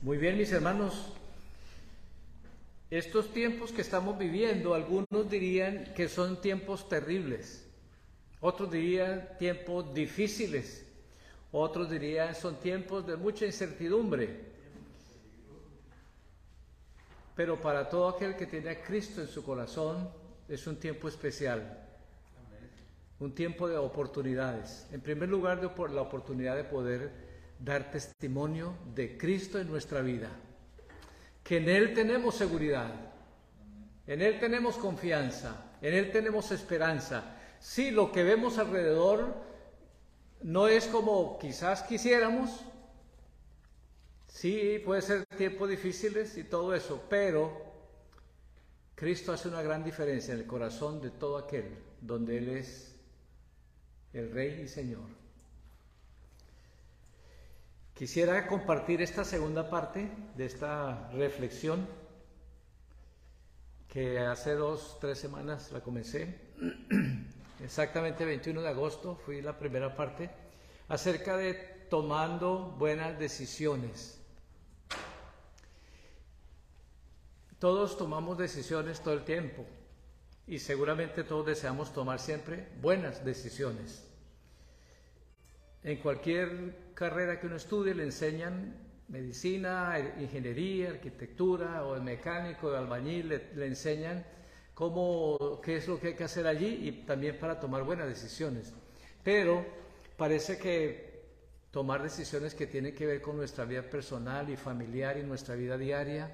Muy bien, mis hermanos. Estos tiempos que estamos viviendo, algunos dirían que son tiempos terribles, otros dirían tiempos difíciles, otros dirían son tiempos de mucha incertidumbre. Pero para todo aquel que tiene a Cristo en su corazón es un tiempo especial, un tiempo de oportunidades. En primer lugar, la oportunidad de poder dar testimonio de Cristo en nuestra vida que en Él tenemos seguridad, en Él tenemos confianza, en Él tenemos esperanza. Si lo que vemos alrededor no es como quizás quisiéramos, sí puede ser tiempos difíciles y todo eso, pero Cristo hace una gran diferencia en el corazón de todo aquel donde Él es el Rey y Señor. Quisiera compartir esta segunda parte de esta reflexión que hace dos, tres semanas la comencé, exactamente 21 de agosto fui la primera parte, acerca de tomando buenas decisiones. Todos tomamos decisiones todo el tiempo y seguramente todos deseamos tomar siempre buenas decisiones. En cualquier carrera que uno estudie le enseñan medicina, ingeniería, arquitectura o el mecánico, de albañil, le, enseñan cómo, qué es lo que hay que hacer allí y también para tomar buenas decisiones. Pero parece que tomar decisiones que tienen que ver con nuestra vida personal y familiar y nuestra vida diaria,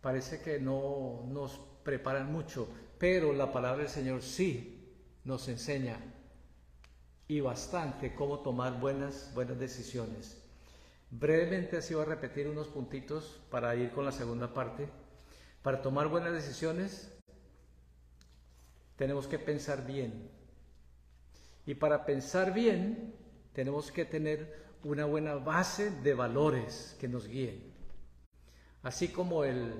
parece que no nos preparan mucho, pero la palabra del Señor sí nos enseña y bastante cómo tomar buenas, buenas decisiones. Brevemente así voy a repetir unos puntitos para ir con la segunda parte. Para tomar buenas decisiones tenemos que pensar bien. Y para pensar bien tenemos que tener una buena base de valores que nos guíen. Así como el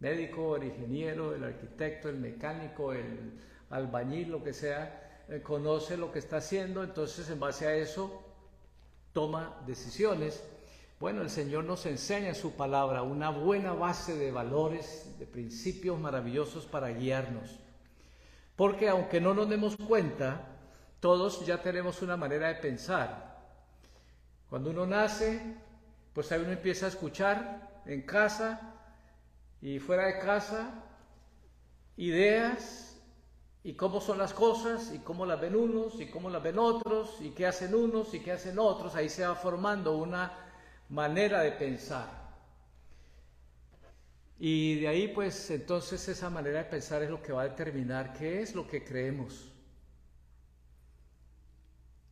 médico, el ingeniero, el arquitecto, el mecánico, el albañil, lo que sea, eh, conoce lo que está haciendo, entonces en base a eso toma decisiones. Bueno, el Señor nos enseña en su palabra una buena base de valores, de principios maravillosos para guiarnos. Porque aunque no nos demos cuenta, todos ya tenemos una manera de pensar. Cuando uno nace, pues ahí uno empieza a escuchar en casa y fuera de casa ideas y cómo son las cosas y cómo las ven unos y cómo las ven otros y qué hacen unos y qué hacen otros. Ahí se va formando una manera de pensar. Y de ahí pues entonces esa manera de pensar es lo que va a determinar qué es lo que creemos.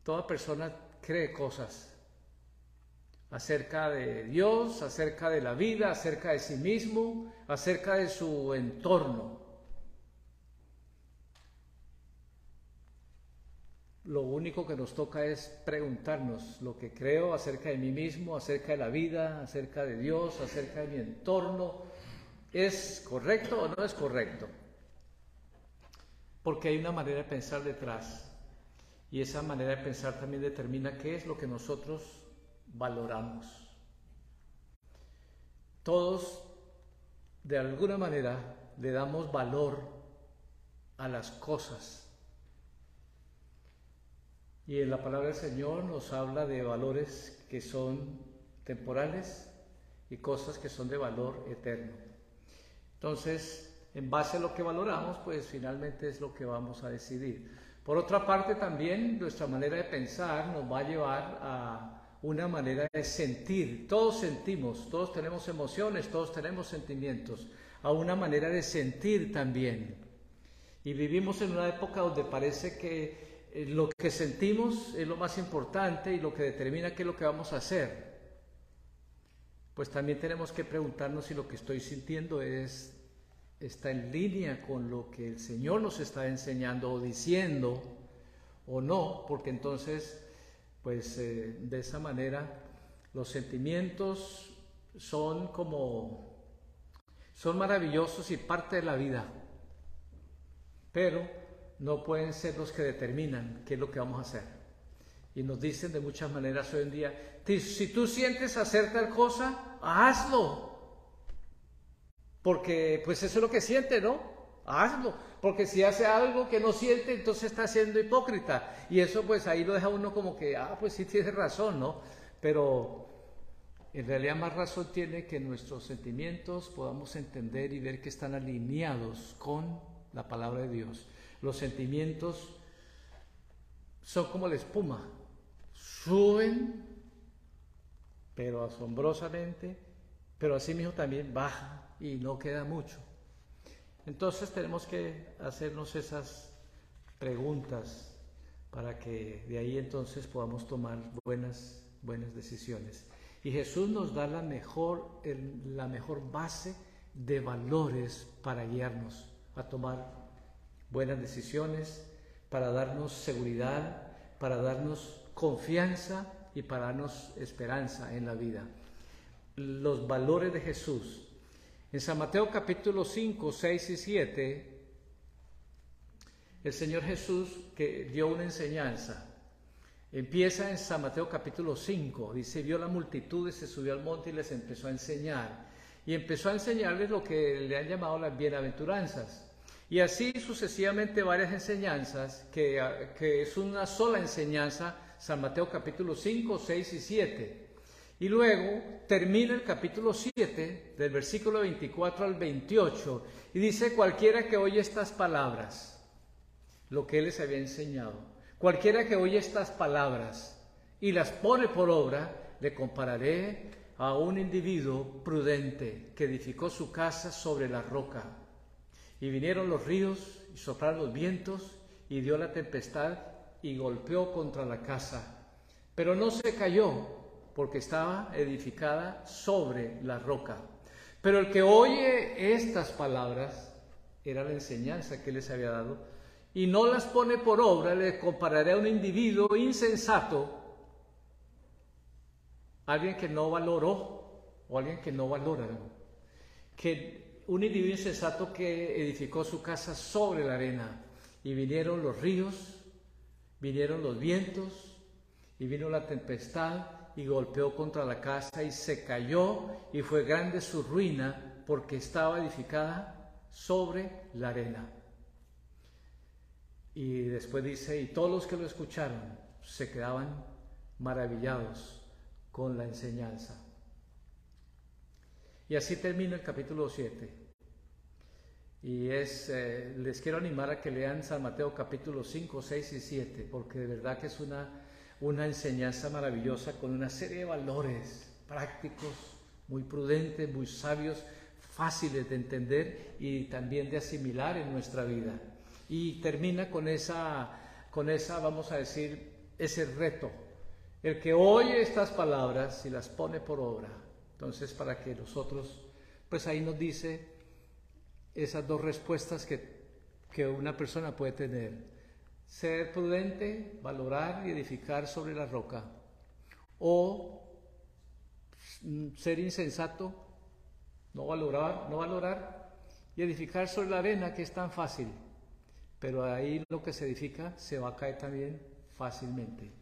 Toda persona cree cosas acerca de Dios, acerca de la vida, acerca de sí mismo, acerca de su entorno. Lo único que nos toca es preguntarnos lo que creo acerca de mí mismo, acerca de la vida, acerca de Dios, acerca de mi entorno. ¿Es correcto o no es correcto? Porque hay una manera de pensar detrás. Y esa manera de pensar también determina qué es lo que nosotros valoramos. Todos, de alguna manera, le damos valor a las cosas y en la palabra del Señor nos habla de valores que son temporales y cosas que son de valor eterno. Entonces, en base a lo que valoramos, pues finalmente es lo que vamos a decidir. Por otra parte, también nuestra manera de pensar nos va a llevar a una manera de sentir. Todos sentimos, todos tenemos emociones, todos tenemos sentimientos, a una manera de sentir también. Y vivimos en una época donde parece que lo que sentimos es lo más importante y lo que determina qué es lo que vamos a hacer. Pues también tenemos que preguntarnos si lo que estoy sintiendo es está en línea con lo que el Señor nos está enseñando o diciendo o no, porque entonces, pues eh, de esa manera los sentimientos son como, son maravillosos y parte de la vida, pero no pueden ser los que determinan qué es lo que vamos a hacer. Y nos dicen de muchas maneras hoy en día, si tú sientes hacer tal cosa, hazlo. Porque pues eso es lo que siente, ¿no? Hazlo. Porque si hace algo que no siente, entonces está siendo hipócrita. Y eso pues ahí lo deja uno como que, ah, pues sí tiene razón, ¿no? Pero en realidad más razón tiene que nuestros sentimientos podamos entender y ver que están alineados con la palabra de Dios. Los sentimientos son como la espuma, suben, pero asombrosamente, pero así mismo también baja y no queda mucho. Entonces tenemos que hacernos esas preguntas para que de ahí entonces podamos tomar buenas, buenas decisiones. Y Jesús nos da la mejor, la mejor base de valores para guiarnos a tomar buenas decisiones, para darnos seguridad, para darnos confianza y para darnos esperanza en la vida. Los valores de Jesús. En San Mateo capítulo 5, 6 y 7, el Señor Jesús que dio una enseñanza Empieza en San Mateo capítulo 5, dice, vio la multitud y se subió al monte y les empezó a enseñar. Y empezó a enseñarles lo que le han llamado las bienaventuranzas. Y así sucesivamente varias enseñanzas, que, que es una sola enseñanza, San Mateo capítulo 5, 6 y 7. Y luego termina el capítulo 7, del versículo 24 al 28, y dice, cualquiera que oye estas palabras, lo que él les había enseñado Cualquiera que oye estas palabras y las pone por obra, le compararé a un individuo prudente que edificó su casa sobre la roca. Y vinieron los ríos y soplaron los vientos y dio la tempestad y golpeó contra la casa. Pero no se cayó porque estaba edificada sobre la roca. Pero el que oye estas palabras, era la enseñanza que les había dado, y no las pone por obra, le compararé a un individuo insensato, alguien que no valoró o alguien que no valora, que un individuo insensato que edificó su casa sobre la arena y vinieron los ríos, vinieron los vientos y vino la tempestad y golpeó contra la casa y se cayó y fue grande su ruina porque estaba edificada sobre la arena. Y después dice, y todos los que lo escucharon se quedaban maravillados con la enseñanza. Y así termina el capítulo 7. Y es, eh, les quiero animar a que lean San Mateo capítulo 5, 6 y 7, porque de verdad que es una, una enseñanza maravillosa con una serie de valores prácticos, muy prudentes, muy sabios, fáciles de entender y también de asimilar en nuestra vida y termina con esa, con esa, vamos a decir, ese reto. El que oye estas palabras y las pone por obra. Entonces, para que nosotros, pues ahí nos dice esas dos respuestas que, que una persona puede tener. Ser prudente, valorar y edificar sobre la roca. O ser insensato, no valorar, no valorar y edificar sobre la arena que es tan fácil pero ahí lo que se edifica se va a caer también fácilmente.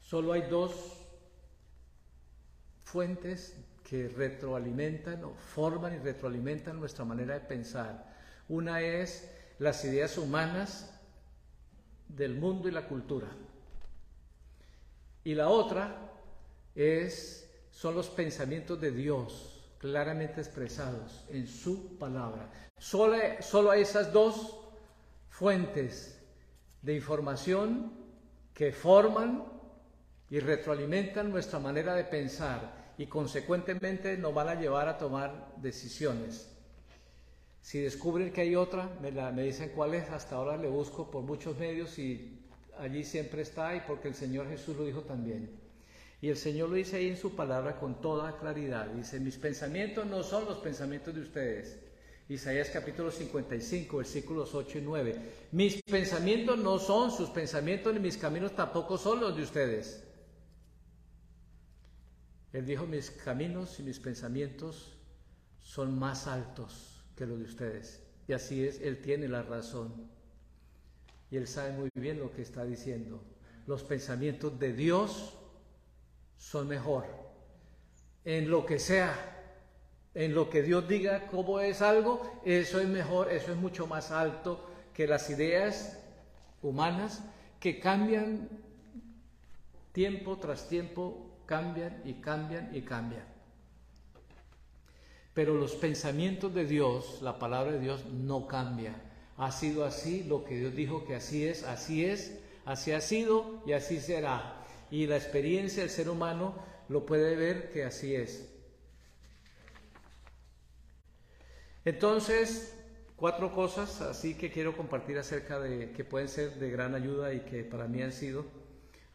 Solo hay dos fuentes que retroalimentan o forman y retroalimentan nuestra manera de pensar. Una es las ideas humanas del mundo y la cultura. Y la otra es son los pensamientos de Dios claramente expresados en su palabra. Solo, solo hay esas dos fuentes de información que forman y retroalimentan nuestra manera de pensar y consecuentemente nos van a llevar a tomar decisiones. Si descubren que hay otra, me, la, me dicen cuál es, hasta ahora le busco por muchos medios y allí siempre está y porque el Señor Jesús lo dijo también. Y el Señor lo dice ahí en su palabra con toda claridad. Dice, mis pensamientos no son los pensamientos de ustedes. Isaías capítulo 55, versículos 8 y 9. Mis pensamientos no son sus pensamientos, ni mis caminos tampoco son los de ustedes. Él dijo, mis caminos y mis pensamientos son más altos que los de ustedes. Y así es, Él tiene la razón. Y Él sabe muy bien lo que está diciendo. Los pensamientos de Dios son mejor. En lo que sea, en lo que Dios diga cómo es algo, eso es mejor, eso es mucho más alto que las ideas humanas que cambian tiempo tras tiempo, cambian y cambian y cambian. Pero los pensamientos de Dios, la palabra de Dios no cambia. Ha sido así, lo que Dios dijo que así es, así es, así ha sido y así será. Y la experiencia del ser humano lo puede ver que así es. Entonces, cuatro cosas así que quiero compartir acerca de que pueden ser de gran ayuda y que para mí han sido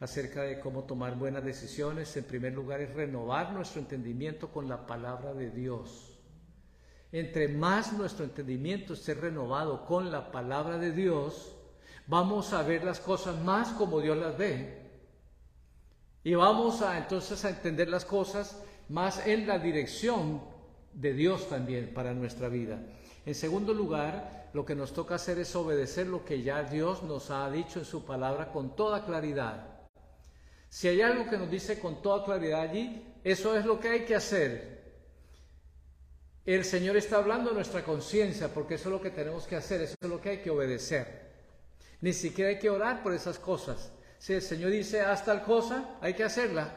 acerca de cómo tomar buenas decisiones. En primer lugar es renovar nuestro entendimiento con la palabra de Dios. Entre más nuestro entendimiento esté renovado con la palabra de Dios, vamos a ver las cosas más como Dios las ve. Y vamos a entonces a entender las cosas más en la dirección de Dios también para nuestra vida. En segundo lugar, lo que nos toca hacer es obedecer lo que ya Dios nos ha dicho en su palabra con toda claridad. Si hay algo que nos dice con toda claridad allí, eso es lo que hay que hacer. El Señor está hablando a nuestra conciencia porque eso es lo que tenemos que hacer, eso es lo que hay que obedecer. Ni siquiera hay que orar por esas cosas. Si el Señor dice haz tal cosa, hay que hacerla.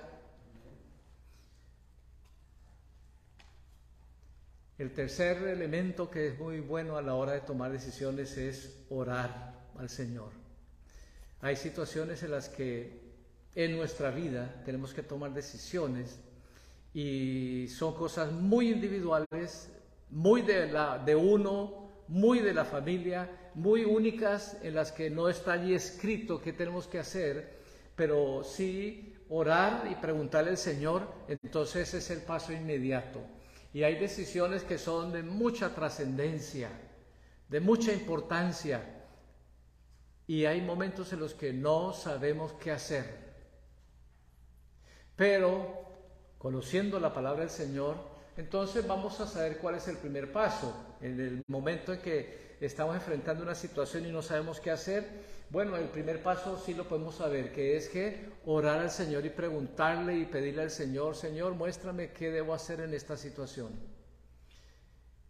El tercer elemento que es muy bueno a la hora de tomar decisiones es orar al Señor. Hay situaciones en las que en nuestra vida tenemos que tomar decisiones y son cosas muy individuales, muy de, la, de uno, muy de la familia, muy únicas en las que no está allí escrito qué tenemos que hacer, pero sí orar y preguntarle al Señor, entonces es el paso inmediato. Y hay decisiones que son de mucha trascendencia, de mucha importancia. Y hay momentos en los que no sabemos qué hacer. Pero, conociendo la palabra del Señor, entonces vamos a saber cuál es el primer paso. En el momento en que estamos enfrentando una situación y no sabemos qué hacer, bueno, el primer paso sí lo podemos saber, que es que orar al Señor y preguntarle y pedirle al Señor, Señor, muéstrame qué debo hacer en esta situación.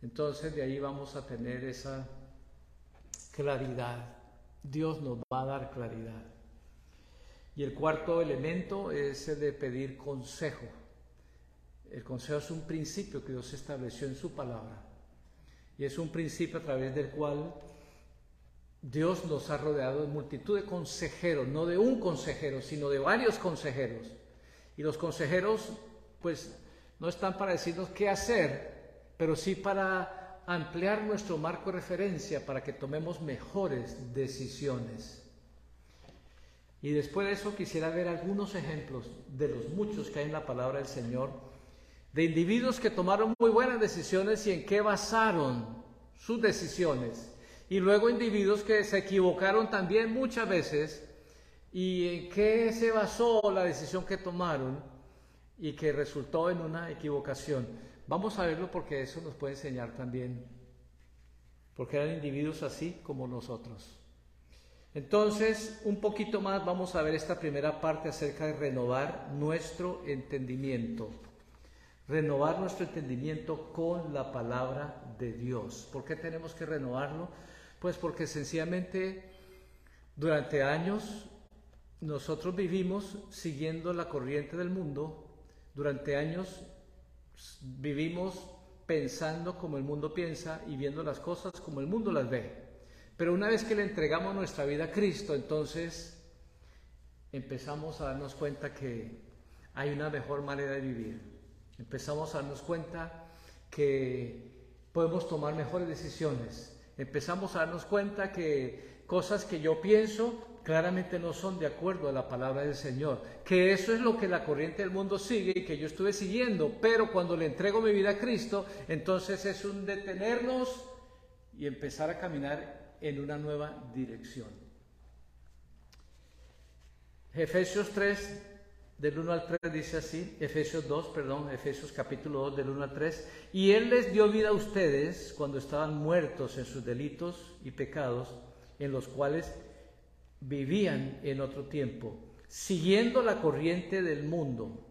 Entonces de ahí vamos a tener esa claridad. Dios nos va a dar claridad. Y el cuarto elemento es el de pedir consejo. El consejo es un principio que Dios estableció en su palabra. Y es un principio a través del cual Dios nos ha rodeado de multitud de consejeros, no de un consejero, sino de varios consejeros. Y los consejeros, pues, no están para decirnos qué hacer, pero sí para ampliar nuestro marco de referencia para que tomemos mejores decisiones. Y después de eso quisiera ver algunos ejemplos de los muchos que hay en la palabra del Señor, de individuos que tomaron muy buenas decisiones y en qué basaron sus decisiones y luego individuos que se equivocaron también muchas veces y en qué se basó la decisión que tomaron y que resultó en una equivocación. Vamos a verlo porque eso nos puede enseñar también, porque eran individuos así como nosotros. Entonces, un poquito más vamos a ver esta primera parte acerca de renovar nuestro entendimiento. Renovar nuestro entendimiento con la palabra de Dios. ¿Por qué tenemos que renovarlo? Pues porque sencillamente durante años nosotros vivimos siguiendo la corriente del mundo, durante años vivimos pensando como el mundo piensa y viendo las cosas como el mundo las ve. Pero una vez que le entregamos nuestra vida a Cristo, entonces empezamos a darnos cuenta que hay una mejor manera de vivir. Empezamos a darnos cuenta que podemos tomar mejores decisiones, empezamos a darnos cuenta que cosas que yo pienso claramente no son de acuerdo a la palabra del Señor, que eso es lo que la corriente del mundo sigue y que yo estuve siguiendo, pero cuando le entrego mi vida a Cristo, entonces es un detenernos y empezar a caminar en una nueva dirección. Efesios 3 del 1 al 3 dice así, Efesios 2, perdón, Efesios capítulo 2 del 1 al 3, y Él les dio vida a ustedes cuando estaban muertos en sus delitos y pecados, en los cuales vivían en otro tiempo, siguiendo la corriente del mundo,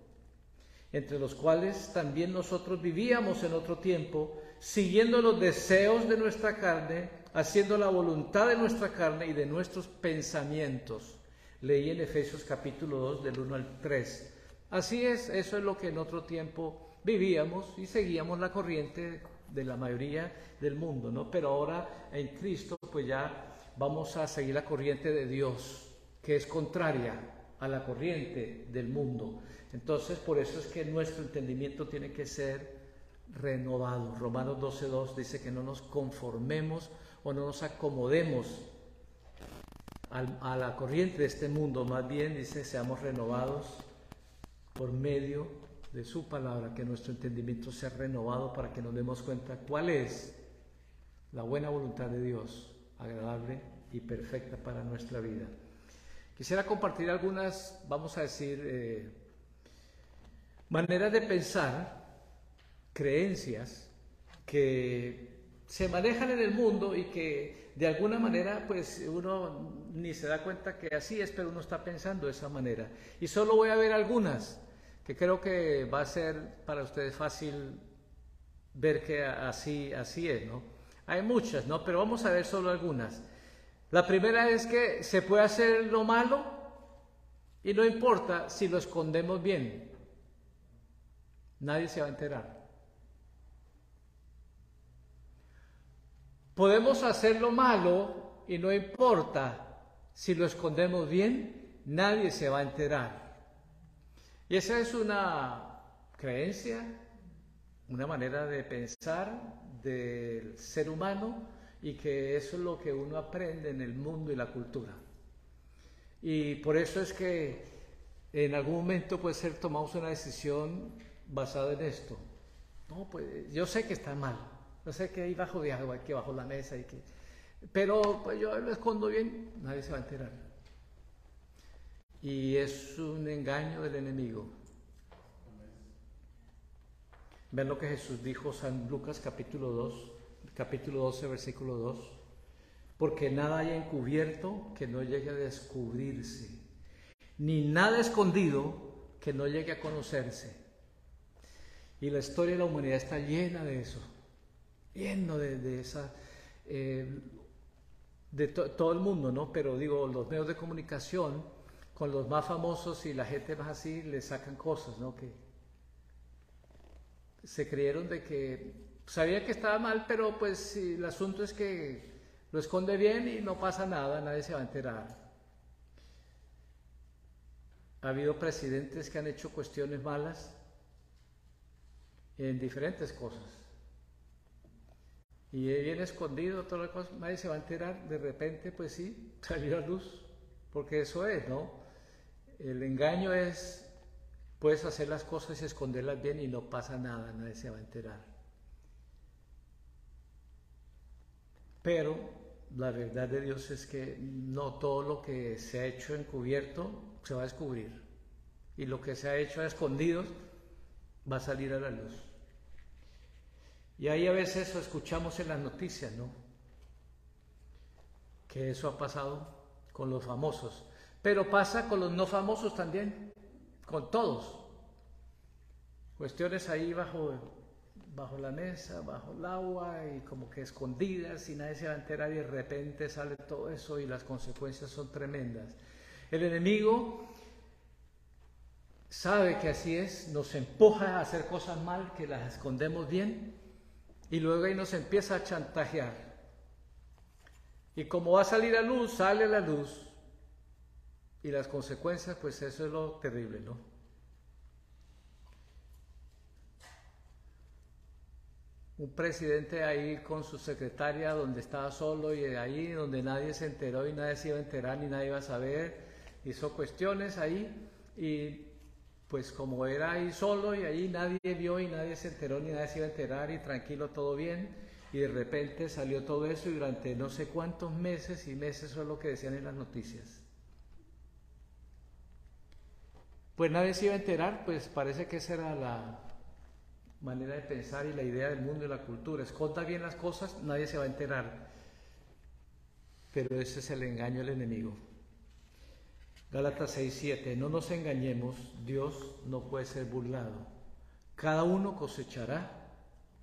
entre los cuales también nosotros vivíamos en otro tiempo, siguiendo los deseos de nuestra carne, haciendo la voluntad de nuestra carne y de nuestros pensamientos. Leí en Efesios capítulo 2 del 1 al 3. Así es, eso es lo que en otro tiempo vivíamos y seguíamos la corriente de la mayoría del mundo, ¿no? Pero ahora en Cristo pues ya vamos a seguir la corriente de Dios, que es contraria a la corriente del mundo. Entonces, por eso es que nuestro entendimiento tiene que ser renovado. Romanos 12.2 dice que no nos conformemos o no nos acomodemos a la corriente de este mundo, más bien dice, seamos renovados por medio de su palabra, que nuestro entendimiento sea renovado para que nos demos cuenta cuál es la buena voluntad de Dios, agradable y perfecta para nuestra vida. Quisiera compartir algunas, vamos a decir, eh, maneras de pensar, creencias que se manejan en el mundo y que de alguna manera pues uno ni se da cuenta que así es, pero uno está pensando de esa manera. Y solo voy a ver algunas que creo que va a ser para ustedes fácil ver que así, así es, ¿no? Hay muchas, ¿no? Pero vamos a ver solo algunas. La primera es que se puede hacer lo malo y no importa si lo escondemos bien. Nadie se va a enterar. Podemos hacer lo malo y no importa si lo escondemos bien, nadie se va a enterar. Y esa es una creencia, una manera de pensar del ser humano y que eso es lo que uno aprende en el mundo y la cultura. Y por eso es que en algún momento puede ser tomamos una decisión basada en esto. No, pues yo sé que está mal, yo sé que hay bajo de agua, aquí bajo la mesa, y que, pero pues yo lo escondo bien, nadie se va a enterar. Y es un engaño del enemigo. Ven lo que Jesús dijo San Lucas capítulo 2, capítulo 12, versículo 2, porque nada haya encubierto que no llegue a descubrirse, ni nada escondido que no llegue a conocerse. Y la historia de la humanidad está llena de eso, lleno de, esa, eh, de todo el mundo, ¿no? Pero digo, los medios de comunicación, con los más famosos y la gente más así, le sacan cosas, ¿no? Que se creyeron de que sabía que estaba mal, pero pues el asunto es que lo esconde bien y no pasa nada, nadie se va a enterar. Ha habido presidentes que han hecho cuestiones malas en diferentes cosas. Y bien escondido, toda la cosa, nadie se va a enterar, de repente, pues sí, salió a luz, porque eso es, ¿no? El engaño es, puedes hacer las cosas y esconderlas bien y no pasa nada, nadie se va a enterar. Pero la verdad de Dios es que no todo lo que se ha hecho encubierto se va a descubrir. Y lo que se ha hecho a escondidos va a salir a la luz. Y ahí a veces lo escuchamos en las noticias, ¿no? Que eso ha pasado con los famosos. Pero pasa con los no famosos también, con todos. Cuestiones ahí bajo bajo la mesa, bajo el agua y como que escondidas y nadie se va a enterar y de repente sale todo eso y las consecuencias son tremendas. El enemigo sabe que así es, nos empuja a hacer cosas mal que las escondemos bien y luego ahí nos empieza a chantajear. Y como va a salir a luz, sale la luz y las consecuencias, pues eso es lo terrible, ¿no? un presidente ahí con su secretaria donde estaba solo y ahí donde nadie se enteró y nadie se iba a enterar ni nadie iba a saber, hizo cuestiones ahí y pues como era ahí solo y ahí nadie vio y nadie se enteró ni nadie se iba a enterar y tranquilo todo bien y de repente salió todo eso y durante no sé cuántos meses y meses fue lo que decían en las noticias. Pues nadie se iba a enterar, pues parece que esa era la, manera de pensar y la idea del mundo y la cultura. Esconda bien las cosas, nadie se va a enterar. Pero ese es el engaño del enemigo. Gálatas 6, 7. No nos engañemos, Dios no puede ser burlado. Cada uno cosechará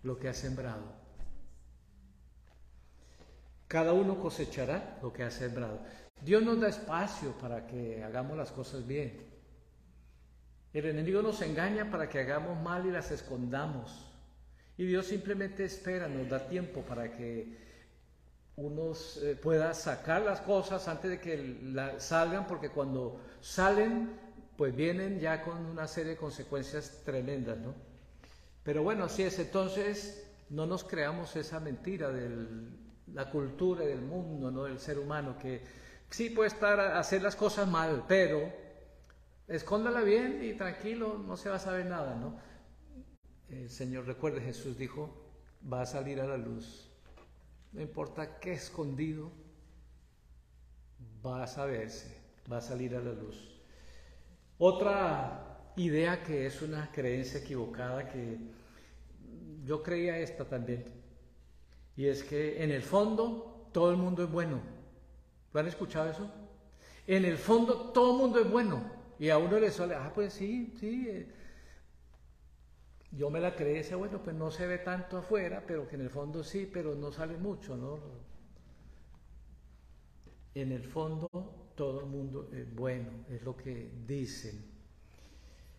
lo que ha sembrado. Cada uno cosechará lo que ha sembrado. Dios nos da espacio para que hagamos las cosas bien. El enemigo nos engaña para que hagamos mal y las escondamos. Y Dios simplemente espera, nos da tiempo para que uno eh, pueda sacar las cosas antes de que salgan, porque cuando salen, pues vienen ya con una serie de consecuencias tremendas, ¿no? Pero bueno, así es. Entonces, no nos creamos esa mentira de la cultura del mundo, ¿no? Del ser humano, que sí puede estar a hacer las cosas mal, pero escóndala bien y tranquilo, no se va a saber nada, ¿no? El Señor, recuerde, Jesús dijo, va a salir a la luz. No importa qué escondido, va a saberse, va a salir a la luz. Otra idea que es una creencia equivocada, que yo creía esta también, y es que en el fondo todo el mundo es bueno. ¿Lo han escuchado eso? En el fondo todo el mundo es bueno. Y a uno le suele, ah, pues sí, sí. Yo me la creí, ese bueno, pues no se ve tanto afuera, pero que en el fondo sí, pero no sale mucho, ¿no? En el fondo todo el mundo es bueno, es lo que dicen.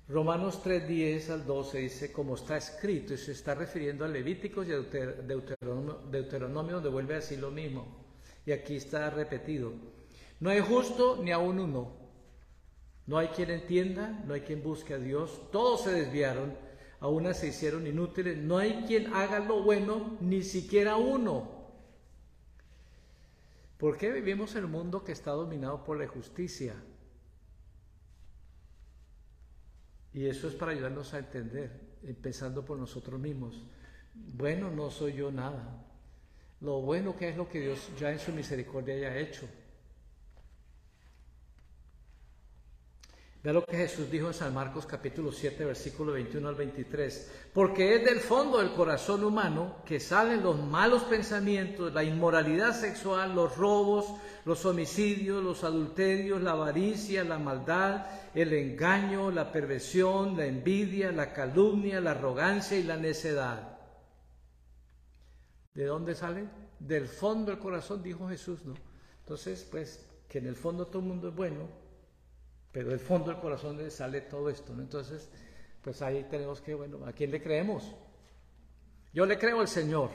Romanos 3, 10 al 12 dice, como está escrito, y se está refiriendo a Levíticos y a Deuteronomio, Deuteronomio, donde vuelve a decir lo mismo. Y aquí está repetido. No hay justo ni aún uno no hay quien entienda, no hay quien busque a Dios, todos se desviaron, a se hicieron inútiles, no hay quien haga lo bueno, ni siquiera uno. ¿Por qué vivimos en un mundo que está dominado por la justicia? Y eso es para ayudarnos a entender, empezando por nosotros mismos. Bueno, no soy yo nada. Lo bueno que es lo que Dios ya en su misericordia haya hecho. Vea lo que Jesús dijo en San Marcos capítulo 7, versículo 21 al 23. Porque es del fondo del corazón humano que salen los malos pensamientos, la inmoralidad sexual, los robos, los homicidios, los adulterios, la avaricia, la maldad, el engaño, la perversión, la envidia, la calumnia, la arrogancia y la necedad. ¿De dónde sale? Del fondo del corazón, dijo Jesús, ¿no? Entonces, pues, que en el fondo todo el mundo es bueno, pero del fondo del corazón sale todo esto, ¿no? Entonces, pues ahí tenemos que, bueno, ¿a quién le creemos? Yo le creo al Señor.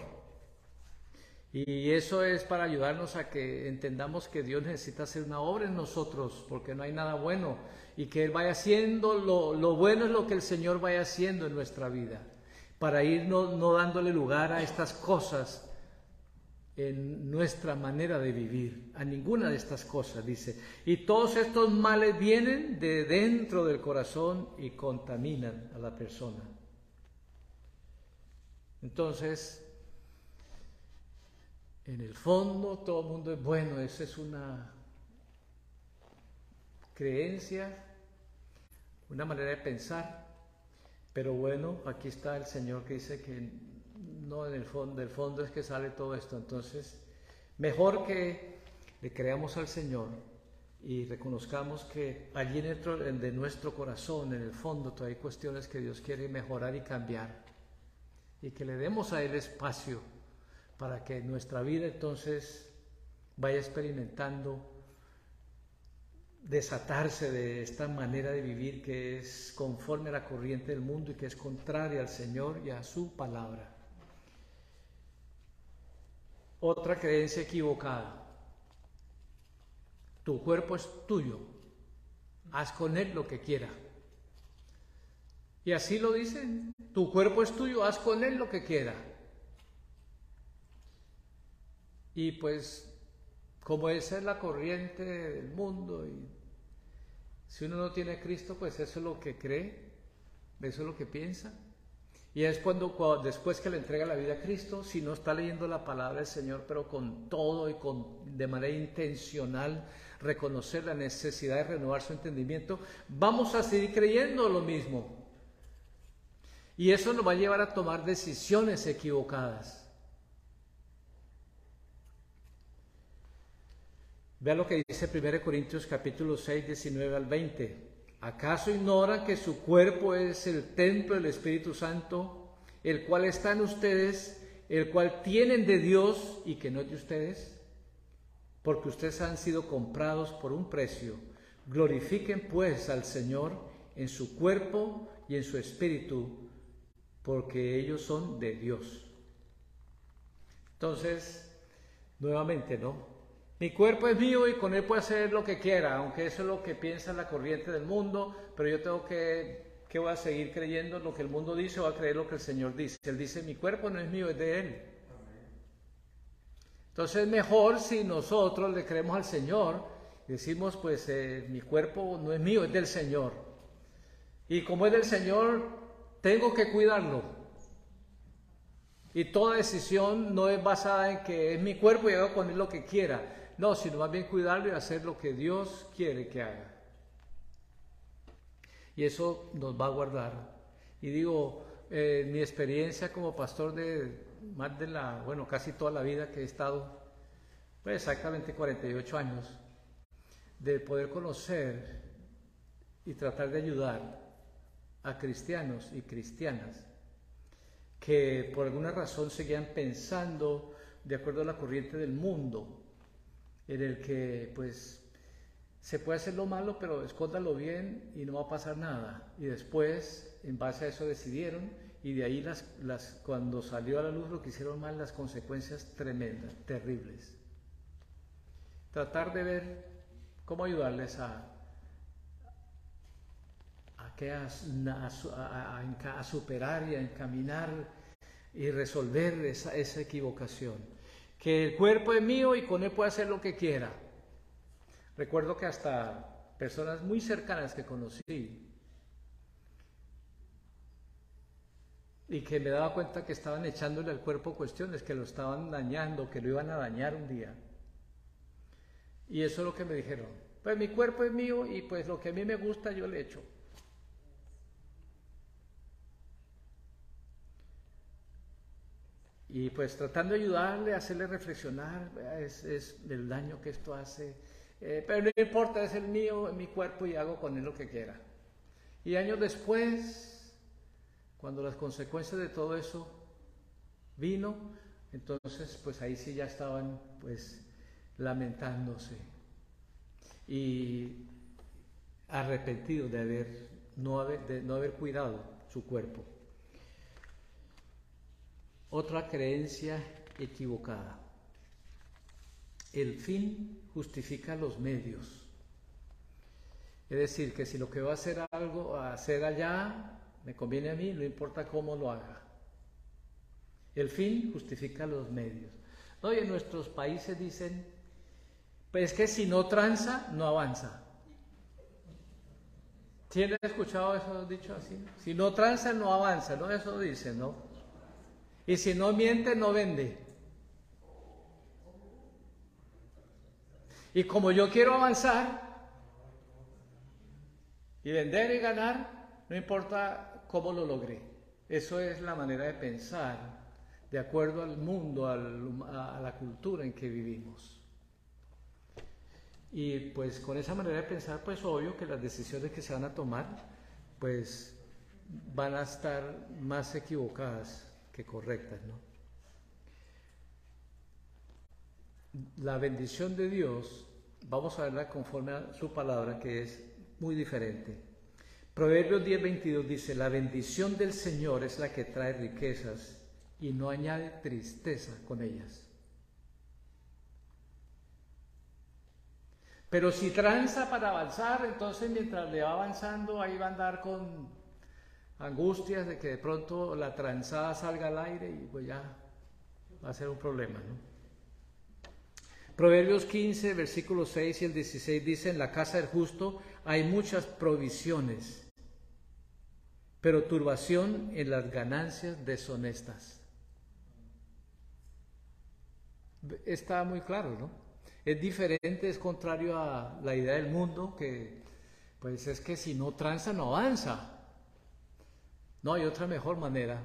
Y eso es para ayudarnos a que entendamos que Dios necesita hacer una obra en nosotros, porque no hay nada bueno. Y que Él vaya haciendo, lo, lo bueno es lo que el Señor vaya haciendo en nuestra vida, para ir no, no dándole lugar a estas cosas en nuestra manera de vivir, a ninguna de estas cosas, dice. Y todos estos males vienen de dentro del corazón y contaminan a la persona. Entonces, en el fondo todo el mundo es bueno, esa es una creencia, una manera de pensar. Pero bueno, aquí está el Señor que dice que no en el fondo, del fondo es que sale todo esto. Entonces, mejor que le creamos al Señor y reconozcamos que allí dentro de nuestro corazón, en el fondo, todavía hay cuestiones que Dios quiere mejorar y cambiar. Y que le demos a Él espacio para que nuestra vida entonces vaya experimentando desatarse de esta manera de vivir que es conforme a la corriente del mundo y que es contraria al Señor y a su palabra. Otra creencia equivocada. Tu cuerpo es tuyo. Haz con él lo que quiera. Y así lo dicen. Tu cuerpo es tuyo, haz con él lo que quiera. Y pues, como esa es la corriente del mundo, y si uno no tiene Cristo, pues eso es lo que cree, eso es lo que piensa. Y es cuando, después que le entrega la vida a Cristo, si no está leyendo la palabra del Señor, pero con todo y con, de manera intencional, reconocer la necesidad de renovar su entendimiento, vamos a seguir creyendo lo mismo. Y eso nos va a llevar a tomar decisiones equivocadas. Vea lo que dice 1 Corintios capítulo 6, 19 al 20. ¿Acaso ignoran que su cuerpo es el templo del Espíritu Santo, el cual está en ustedes, el cual tienen de Dios y que no es de ustedes? Porque ustedes han sido comprados por un precio. Glorifiquen pues al Señor en su cuerpo y en su espíritu, porque ellos son de Dios. Entonces, nuevamente, ¿no? Mi cuerpo es mío y con él puedo hacer lo que quiera, aunque eso es lo que piensa la corriente del mundo, pero yo tengo que, que voy a seguir creyendo lo que el mundo dice o voy a creer lo que el Señor dice. Él dice, mi cuerpo no es mío, es de Él. Entonces es mejor si nosotros le creemos al Señor, decimos, pues eh, mi cuerpo no es mío, es del Señor. Y como es del Señor, tengo que cuidarlo. Y toda decisión no es basada en que es mi cuerpo y hago con él lo que quiera. No, sino más bien cuidarlo y hacer lo que Dios quiere que haga. Y eso nos va a guardar. Y digo, eh, mi experiencia como pastor de más de la, bueno, casi toda la vida que he estado, pues exactamente 48 años, de poder conocer y tratar de ayudar a cristianos y cristianas que por alguna razón seguían pensando de acuerdo a la corriente del mundo en el que pues se puede hacer lo malo, pero escóndalo bien y no va a pasar nada. Y después, en base a eso decidieron, y de ahí las, las, cuando salió a la luz lo que hicieron mal, las consecuencias tremendas, terribles. Tratar de ver cómo ayudarles a, a, que a, superar y a encaminar y resolver esa, esa equivocación que el cuerpo es mío y con él puedo hacer lo que quiera. Recuerdo que hasta personas muy cercanas que conocí y que me daba cuenta que estaban echándole al cuerpo cuestiones, que lo estaban dañando, que lo iban a dañar un día. Y eso es lo que me dijeron. Pues mi cuerpo es mío y pues lo que a mí me gusta yo le echo. Y pues tratando de ayudarle, hacerle reflexionar, es, es el daño que esto hace. Eh, pero no importa, es el mío, mi cuerpo y hago con él lo que quiera. Y años después, cuando las consecuencias de todo eso vino, entonces pues ahí sí ya estaban pues lamentándose y arrepentidos de haber no haber, de no haber cuidado su cuerpo. Otra creencia equivocada. El fin justifica los medios. Es decir, que si lo que va a hacer algo, a hacer allá, me conviene a mí, no importa cómo lo haga. El fin justifica los medios. No, y en nuestros países dicen, pues que si no tranza, no avanza. ¿Tiene escuchado eso dicho así? Si no tranza, no avanza, ¿no? Eso dicen, ¿no? Y si no miente, no vende. Y como yo quiero avanzar y vender y ganar, no importa cómo lo logré. Eso es la manera de pensar de acuerdo al mundo, a la cultura en que vivimos. Y pues con esa manera de pensar, pues obvio que las decisiones que se van a tomar, pues van a estar más equivocadas correctas, ¿no? La bendición de Dios, vamos a verla conforme a su palabra, que es muy diferente. Proverbios 10:22 dice, la bendición del Señor es la que trae riquezas y no añade tristeza con ellas. Pero si tranza para avanzar, entonces mientras le va avanzando, ahí va a andar con angustias de que de pronto la tranzada salga al aire y pues ya va a ser un problema, ¿no? Proverbios 15, versículos 6 y el 16 dice, en la casa del justo hay muchas provisiones, pero turbación en las ganancias deshonestas. Está muy claro, ¿no? Es diferente, es contrario a la idea del mundo que, pues es que si no tranza, no avanza. No hay otra mejor manera.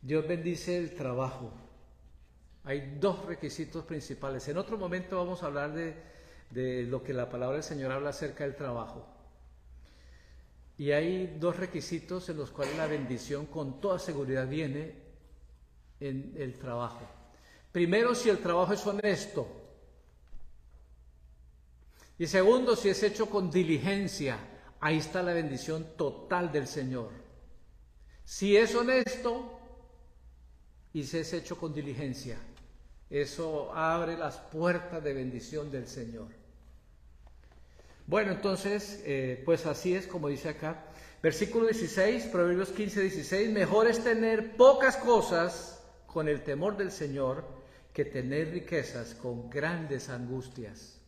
Dios bendice el trabajo. Hay dos requisitos principales. En otro momento vamos a hablar de, de lo que la palabra del Señor habla acerca del trabajo. Y hay dos requisitos en los cuales la bendición con toda seguridad viene en el trabajo. Primero, si el trabajo es honesto. Y segundo, si es hecho con diligencia. Ahí está la bendición total del Señor. Si es honesto y si es hecho con diligencia, eso abre las puertas de bendición del Señor. Bueno, entonces, eh, pues así es como dice acá. Versículo 16, Proverbios 15, 16, mejor es tener pocas cosas con el temor del Señor que tener riquezas con grandes angustias.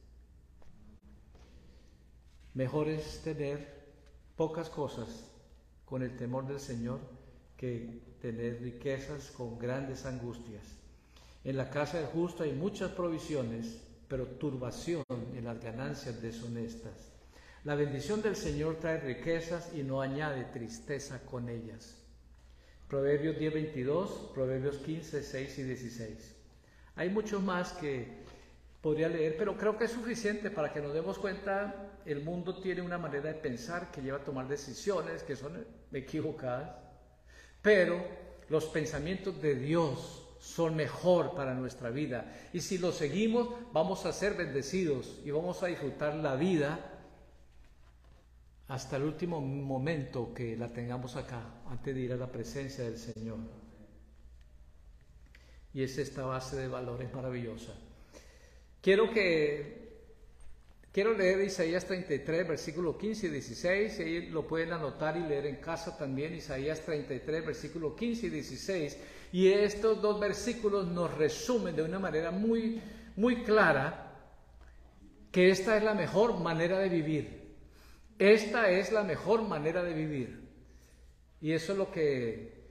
Mejor es tener pocas cosas con el temor del Señor que tener riquezas con grandes angustias. En la casa del justo hay muchas provisiones, pero turbación en las ganancias deshonestas. La bendición del Señor trae riquezas y no añade tristeza con ellas. Proverbios 10, 22, Proverbios 15, 6 y 16. Hay mucho más que podría leer, pero creo que es suficiente para que nos demos cuenta, el mundo tiene una manera de pensar que lleva a tomar decisiones que son equivocadas, pero los pensamientos de Dios son mejor para nuestra vida. Y si los seguimos, vamos a ser bendecidos y vamos a disfrutar la vida hasta el último momento que la tengamos acá, antes de ir a la presencia del Señor. Y es esta base de valores maravillosa. Quiero que quiero leer Isaías 33, versículo 15 y 16, y ahí lo pueden anotar y leer en casa también, Isaías 33, versículo 15 y 16, y estos dos versículos nos resumen de una manera muy, muy clara que esta es la mejor manera de vivir. Esta es la mejor manera de vivir. Y eso es lo que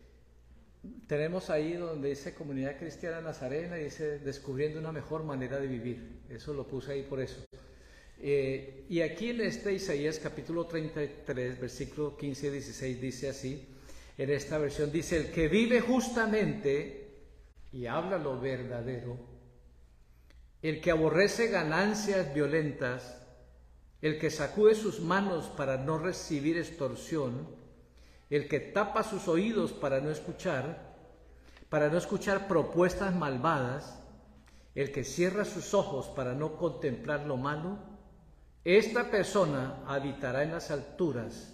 tenemos ahí donde dice Comunidad Cristiana Nazarena, dice descubriendo una mejor manera de vivir. Eso lo puse ahí por eso. Eh, y aquí en este Isaías capítulo 33, versículo 15 y 16 dice así, en esta versión dice, el que vive justamente y habla lo verdadero, el que aborrece ganancias violentas, el que sacude sus manos para no recibir extorsión, el que tapa sus oídos para no escuchar, para no escuchar propuestas malvadas, el que cierra sus ojos para no contemplar lo malo, esta persona habitará en las alturas.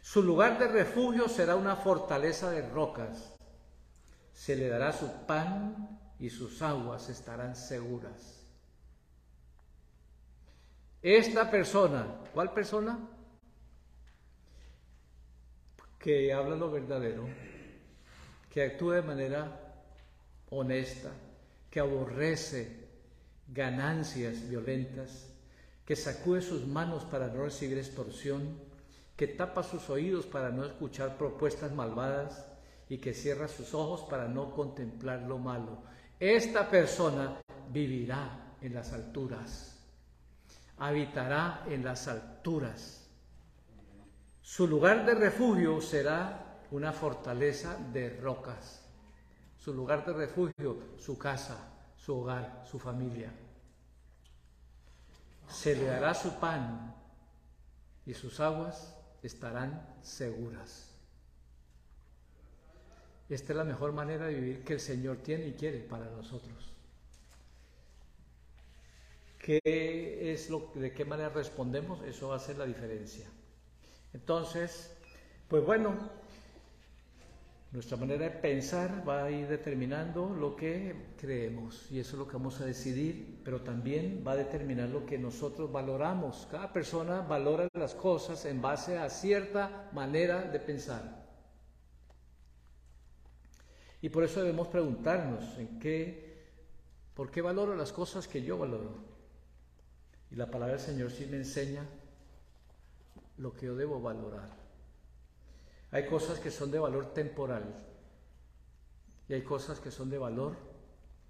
Su lugar de refugio será una fortaleza de rocas. Se le dará su pan y sus aguas estarán seguras. Esta persona, ¿cuál persona? que habla lo verdadero, que actúa de manera honesta, que aborrece ganancias violentas, que sacude sus manos para no recibir extorsión, que tapa sus oídos para no escuchar propuestas malvadas y que cierra sus ojos para no contemplar lo malo. Esta persona vivirá en las alturas, habitará en las alturas su lugar de refugio será una fortaleza de rocas. Su lugar de refugio, su casa, su hogar, su familia. Se le dará su pan y sus aguas estarán seguras. Esta es la mejor manera de vivir que el Señor tiene y quiere para nosotros. ¿Qué es lo, ¿De qué manera respondemos? Eso va a ser la diferencia. Entonces, pues bueno, nuestra manera de pensar va a ir determinando lo que creemos y eso es lo que vamos a decidir, pero también va a determinar lo que nosotros valoramos. Cada persona valora las cosas en base a cierta manera de pensar. Y por eso debemos preguntarnos en qué, por qué valoro las cosas que yo valoro. Y la palabra del Señor sí me enseña lo que yo debo valorar. Hay cosas que son de valor temporal y hay cosas que son de valor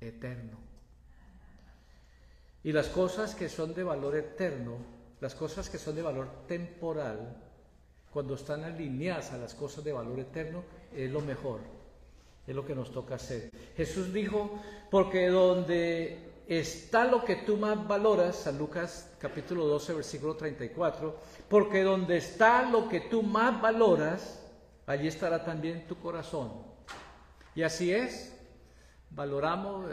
eterno. Y las cosas que son de valor eterno, las cosas que son de valor temporal, cuando están alineadas a las cosas de valor eterno, es lo mejor, es lo que nos toca hacer. Jesús dijo, porque donde está lo que tú más valoras, San Lucas capítulo 12, versículo 34, porque donde está lo que tú más valoras, allí estará también tu corazón. Y así es, valoramos,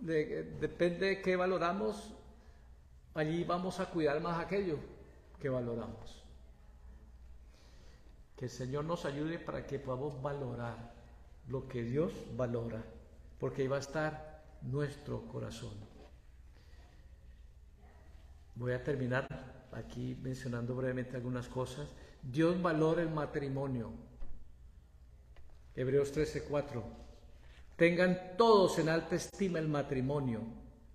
depende de qué valoramos, allí vamos a cuidar más aquello que valoramos. Que el Señor nos ayude para que podamos valorar lo que Dios valora, porque ahí va a estar nuestro corazón. Voy a terminar aquí mencionando brevemente algunas cosas. Dios valora el matrimonio. Hebreos 13:4. Tengan todos en alta estima el matrimonio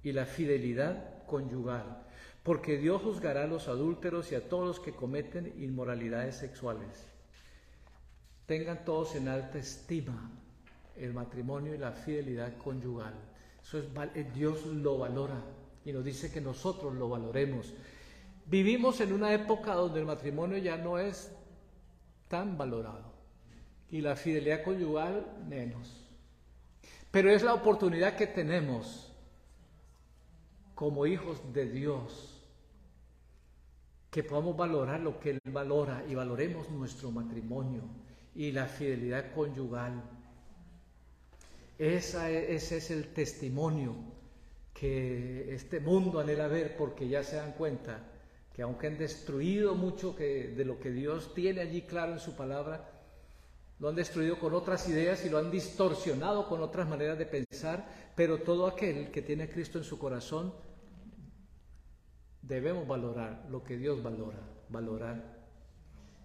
y la fidelidad conyugal, porque Dios juzgará a los adúlteros y a todos los que cometen inmoralidades sexuales. Tengan todos en alta estima el matrimonio y la fidelidad conyugal. Eso es, eh, Dios lo valora y nos dice que nosotros lo valoremos. Vivimos en una época donde el matrimonio ya no es tan valorado y la fidelidad conyugal menos. Pero es la oportunidad que tenemos como hijos de Dios que podamos valorar lo que Él valora y valoremos nuestro matrimonio y la fidelidad conyugal. Esa, ese es el testimonio que este mundo anhela ver porque ya se dan cuenta que aunque han destruido mucho de lo que Dios tiene allí claro en su palabra, lo han destruido con otras ideas y lo han distorsionado con otras maneras de pensar, pero todo aquel que tiene a Cristo en su corazón, debemos valorar lo que Dios valora, valorar.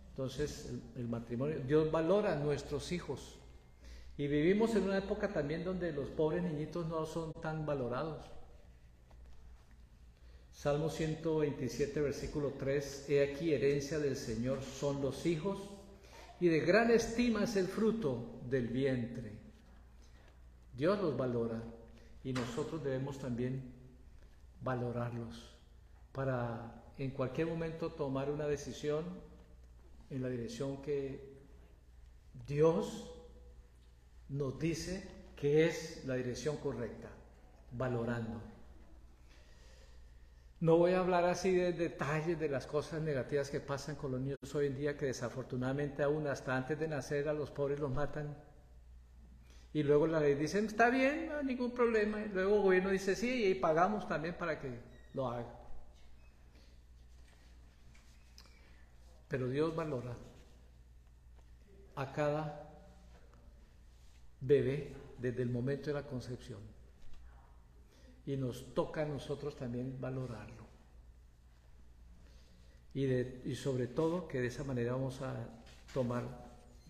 Entonces, el, el matrimonio, Dios valora a nuestros hijos. Y vivimos en una época también donde los pobres niñitos no son tan valorados. Salmo 127, versículo 3, He aquí herencia del Señor son los hijos, y de gran estima es el fruto del vientre. Dios los valora y nosotros debemos también valorarlos para en cualquier momento tomar una decisión en la dirección que Dios nos dice que es la dirección correcta, valorando. No voy a hablar así de detalles de las cosas negativas que pasan con los niños hoy en día, que desafortunadamente aún hasta antes de nacer a los pobres los matan. Y luego la ley dice, está bien, no hay ningún problema. Y luego el gobierno dice, sí, y pagamos también para que lo haga. Pero Dios valora a cada bebé desde el momento de la concepción y nos toca a nosotros también valorarlo. Y, sobre todo que de esa manera vamos a tomar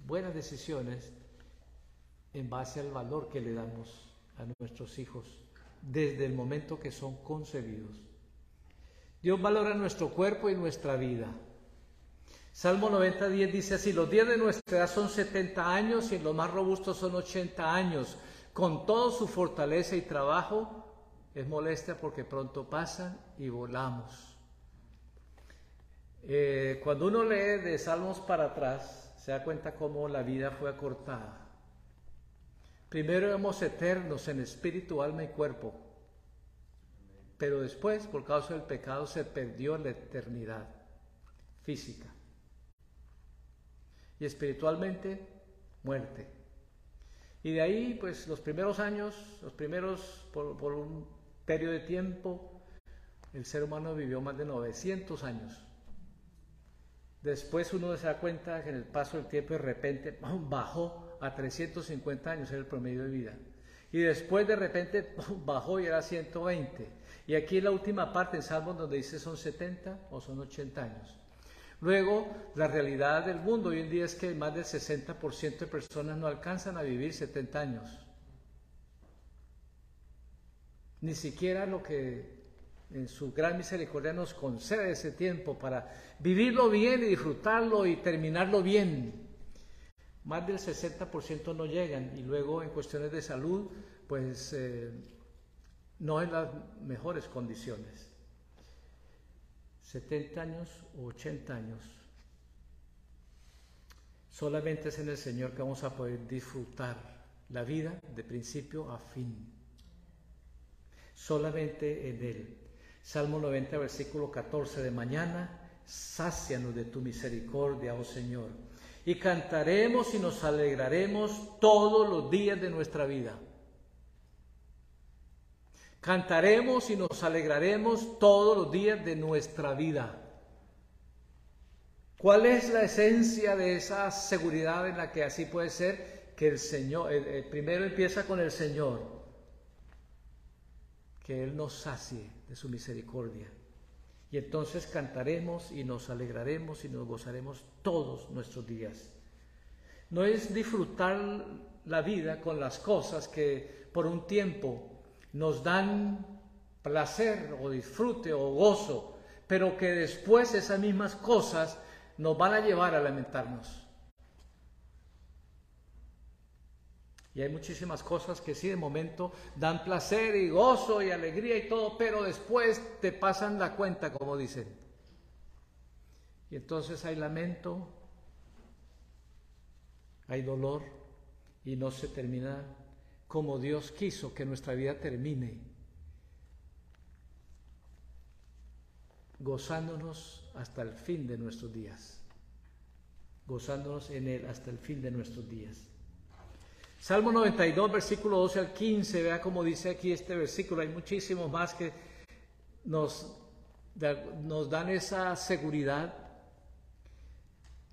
buenas decisiones en base al valor que le damos a nuestros hijos desde el momento que son concebidos. Dios valora nuestro cuerpo y nuestra vida. Salmo 90, 10 dice así, los días de nuestra edad son 70 años y los más robustos son 80 años. Con toda su fortaleza y trabajo, es molestia porque pronto pasan y volamos. Eh, cuando uno lee de Salmos para atrás, se da cuenta cómo la vida fue acortada. Primero éramos eternos en espíritu, alma y cuerpo, pero después, por causa del pecado, se perdió la eternidad física. Y espiritualmente, muerte. Y de ahí, pues los primeros años, los primeros, por un periodo de tiempo, el ser humano vivió más de 900 años. Después uno se da cuenta que en el paso del tiempo de repente bajó a 350 años, era el promedio de vida. Y después de repente bajó y era 120. Y aquí en la última parte en Salmos donde dice son 70 o son 80 años. Luego, la realidad del mundo hoy en día es que más del 60% de personas no alcanzan a vivir 70 años ni siquiera lo que en su gran misericordia nos concede ese tiempo para vivirlo bien y disfrutarlo y terminarlo bien. Más del 60% no llegan y luego en cuestiones de salud, pues eh, no en las mejores condiciones. 70 años o 80 años. Solamente es en el Señor que vamos a poder disfrutar la vida de principio a fin. Solamente en Él. Salmo 90, versículo 14 de mañana, sácianos de tu misericordia, oh Señor, y cantaremos y nos alegraremos todos los días de nuestra vida. Cantaremos y nos alegraremos todos los días de nuestra vida. ¿Cuál es la esencia de esa seguridad en la que así puede ser? Que el Señor, el, primero empieza con el Señor, que Él nos sacie de su misericordia. Y entonces cantaremos y nos alegraremos y nos gozaremos todos nuestros días. No es disfrutar la vida con las cosas que por un tiempo nos dan placer o disfrute o gozo, pero que después esas mismas cosas nos van a llevar a lamentarnos. Y hay muchísimas cosas que sí de momento dan placer y gozo y alegría y todo, pero después te pasan la cuenta, como dicen. Y entonces hay lamento, hay dolor y no se termina como Dios quiso que nuestra vida termine, gozándonos hasta el fin de nuestros días, gozándonos en Él hasta el fin de nuestros días. Salmo 92, versículo 12 al 15, vea cómo dice aquí este versículo, hay muchísimos más que nos, nos dan esa seguridad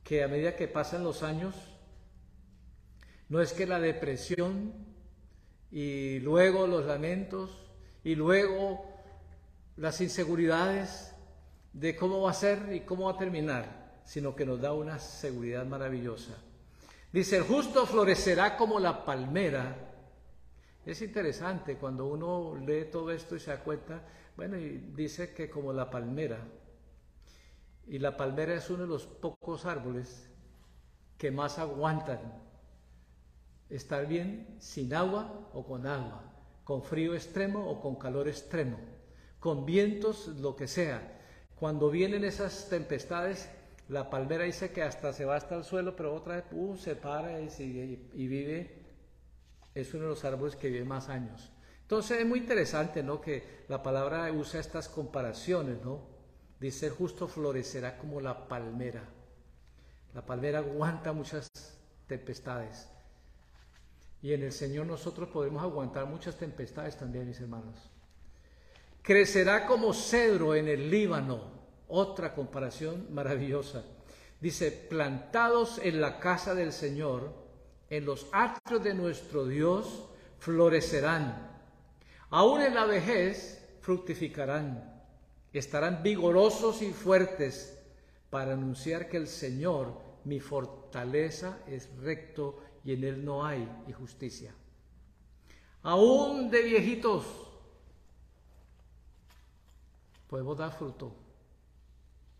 que a medida que pasan los años, no es que la depresión y luego los lamentos y luego las inseguridades de cómo va a ser y cómo va a terminar, sino que nos da una seguridad maravillosa. Dice, el justo florecerá como la palmera. Es interesante cuando uno lee todo esto y se da cuenta, bueno, dice que como la palmera. Y la palmera es uno de los pocos árboles que más aguantan estar bien sin agua o con agua, con frío extremo o con calor extremo, con vientos, lo que sea. Cuando vienen esas tempestades, la palmera dice que hasta se va hasta el suelo, pero otra vez uh, se para y, sigue, y, vive. Es uno de los árboles que vive más años. Entonces es muy interesante, ¿no? Que la palabra usa estas comparaciones, ¿no? Dice justo florecerá como la palmera. La palmera aguanta muchas tempestades. Y en el Señor nosotros podemos aguantar muchas tempestades también, mis hermanos. Crecerá como cedro en el Líbano. Otra comparación maravillosa. Dice, plantados en la casa del Señor, en los atrios de nuestro Dios, florecerán. Aún en la vejez fructificarán. Estarán vigorosos y fuertes para anunciar que el Señor, mi fortaleza, es recto y en él no hay injusticia. Aún de viejitos podemos dar fruto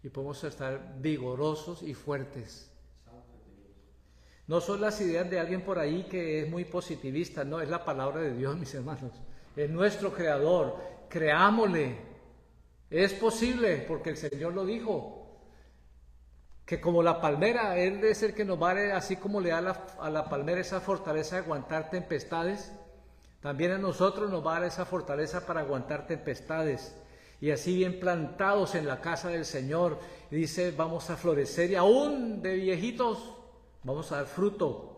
y podemos estar vigorosos y fuertes. No son las ideas de alguien por ahí que es muy positivista, no, es la palabra de Dios, mis hermanos. Es nuestro creador, creámosle. Es posible porque el Señor lo dijo que como la palmera, Él es el que nos vale, así como le da a la palmera esa fortaleza de aguantar tempestades, también a nosotros nos va esa fortaleza para aguantar tempestades. Y así bien plantados en la casa del Señor, dice, vamos a florecer y aún de viejitos vamos a dar fruto.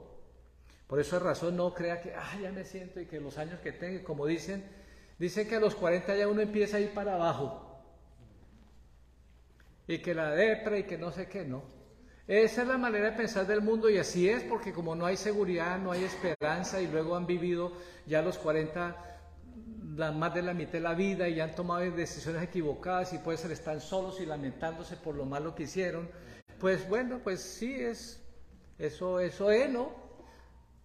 Por esa razón no crea que, ah, ya me siento y que los años que tengo, como dicen, dicen que a los 40 ya uno empieza a ir para abajo y que la depre y que no sé qué, ¿no? Esa es la manera de pensar del mundo y así es porque como no hay seguridad, no hay esperanza y luego han vivido ya los 40, más de la mitad de la vida y han tomado decisiones equivocadas y puede ser están solos y lamentándose por lo malo que hicieron, pues bueno, pues sí es, eso, eso es, ¿no?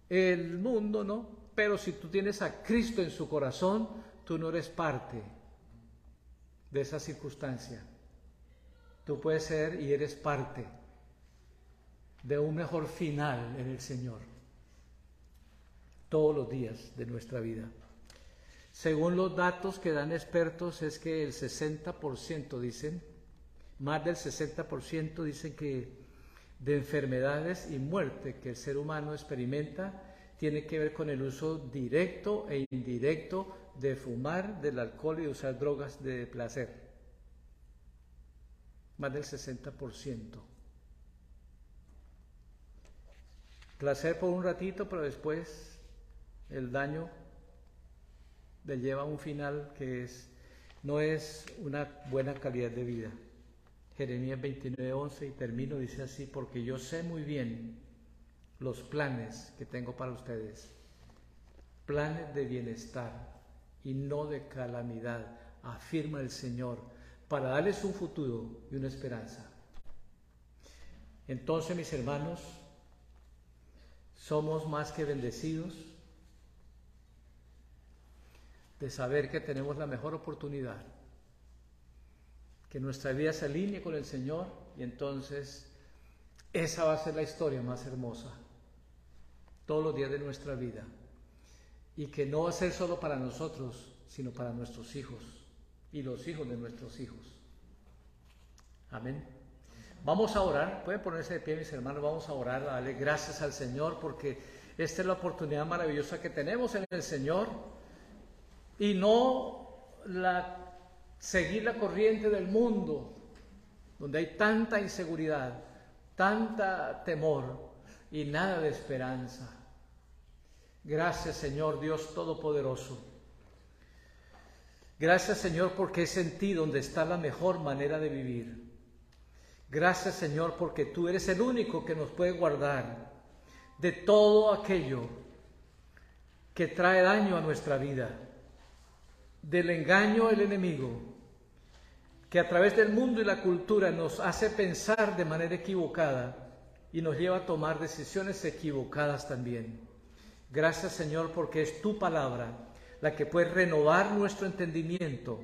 El mundo, ¿no? Pero si tú tienes a Cristo en su corazón, tú no eres parte de esa circunstancia. Tú puedes ser y eres parte de un mejor final en el Señor todos los días de nuestra vida. Según los datos que dan expertos es que el 60% dicen, más del 60% dicen que de enfermedades y muerte que el ser humano experimenta tiene que ver con el uso directo e indirecto de fumar, del alcohol y de usar drogas de placer. Más del 60%. Placer por un ratito, pero después el daño le lleva a un final que es, no es una buena calidad de vida. Jeremías 29:11 y termino, dice así, porque yo sé muy bien los planes que tengo para ustedes, planes de bienestar y no de calamidad, afirma el Señor, para darles un futuro y una esperanza. Entonces, mis hermanos, somos más que bendecidos de saber que tenemos la mejor oportunidad, que nuestra vida se alinee con el Señor y entonces esa va a ser la historia más hermosa todos los días de nuestra vida y que no va a ser solo para nosotros, sino para nuestros hijos y los hijos de nuestros hijos. Amén. Vamos a orar, pueden ponerse de pie mis hermanos, vamos a orar, a darle gracias al Señor porque esta es la oportunidad maravillosa que tenemos en el Señor y no la, seguir la corriente del mundo donde hay tanta inseguridad, tanta temor y nada de esperanza. Gracias Señor Dios Todopoderoso. Gracias Señor porque es en ti donde está la mejor manera de vivir. Gracias Señor porque tú eres el único que nos puede guardar de todo aquello que trae daño a nuestra vida, del engaño del enemigo, que a través del mundo y la cultura nos hace pensar de manera equivocada y nos lleva a tomar decisiones equivocadas también. Gracias Señor porque es tu palabra la que puede renovar nuestro entendimiento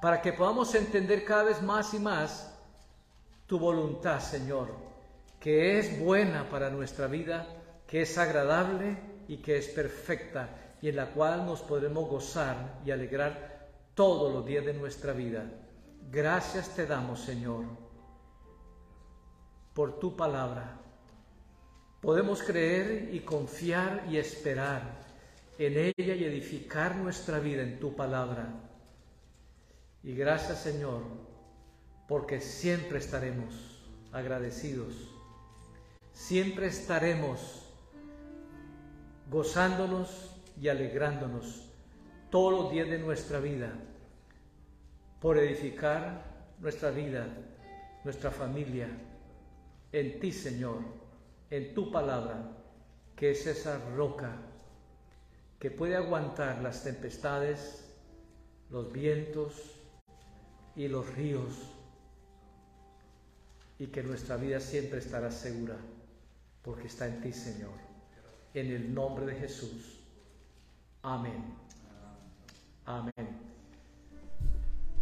para que podamos entender cada vez más y más tu voluntad, Señor, que es buena para nuestra vida, que es agradable y que es perfecta y en la cual nos podremos gozar y alegrar todos los días de nuestra vida. Gracias te damos, Señor, por tu palabra. Podemos creer y confiar y esperar en ella y edificar nuestra vida en tu palabra. Y gracias, Señor, porque siempre estaremos agradecidos, siempre estaremos gozándonos y alegrándonos todos los días de nuestra vida por edificar nuestra vida, nuestra familia, en ti, Señor, en tu palabra, que es esa roca que puede aguantar las tempestades, los vientos y los ríos y que nuestra vida siempre estará segura porque está en ti, Señor. En el nombre de Jesús. Amén. Amén.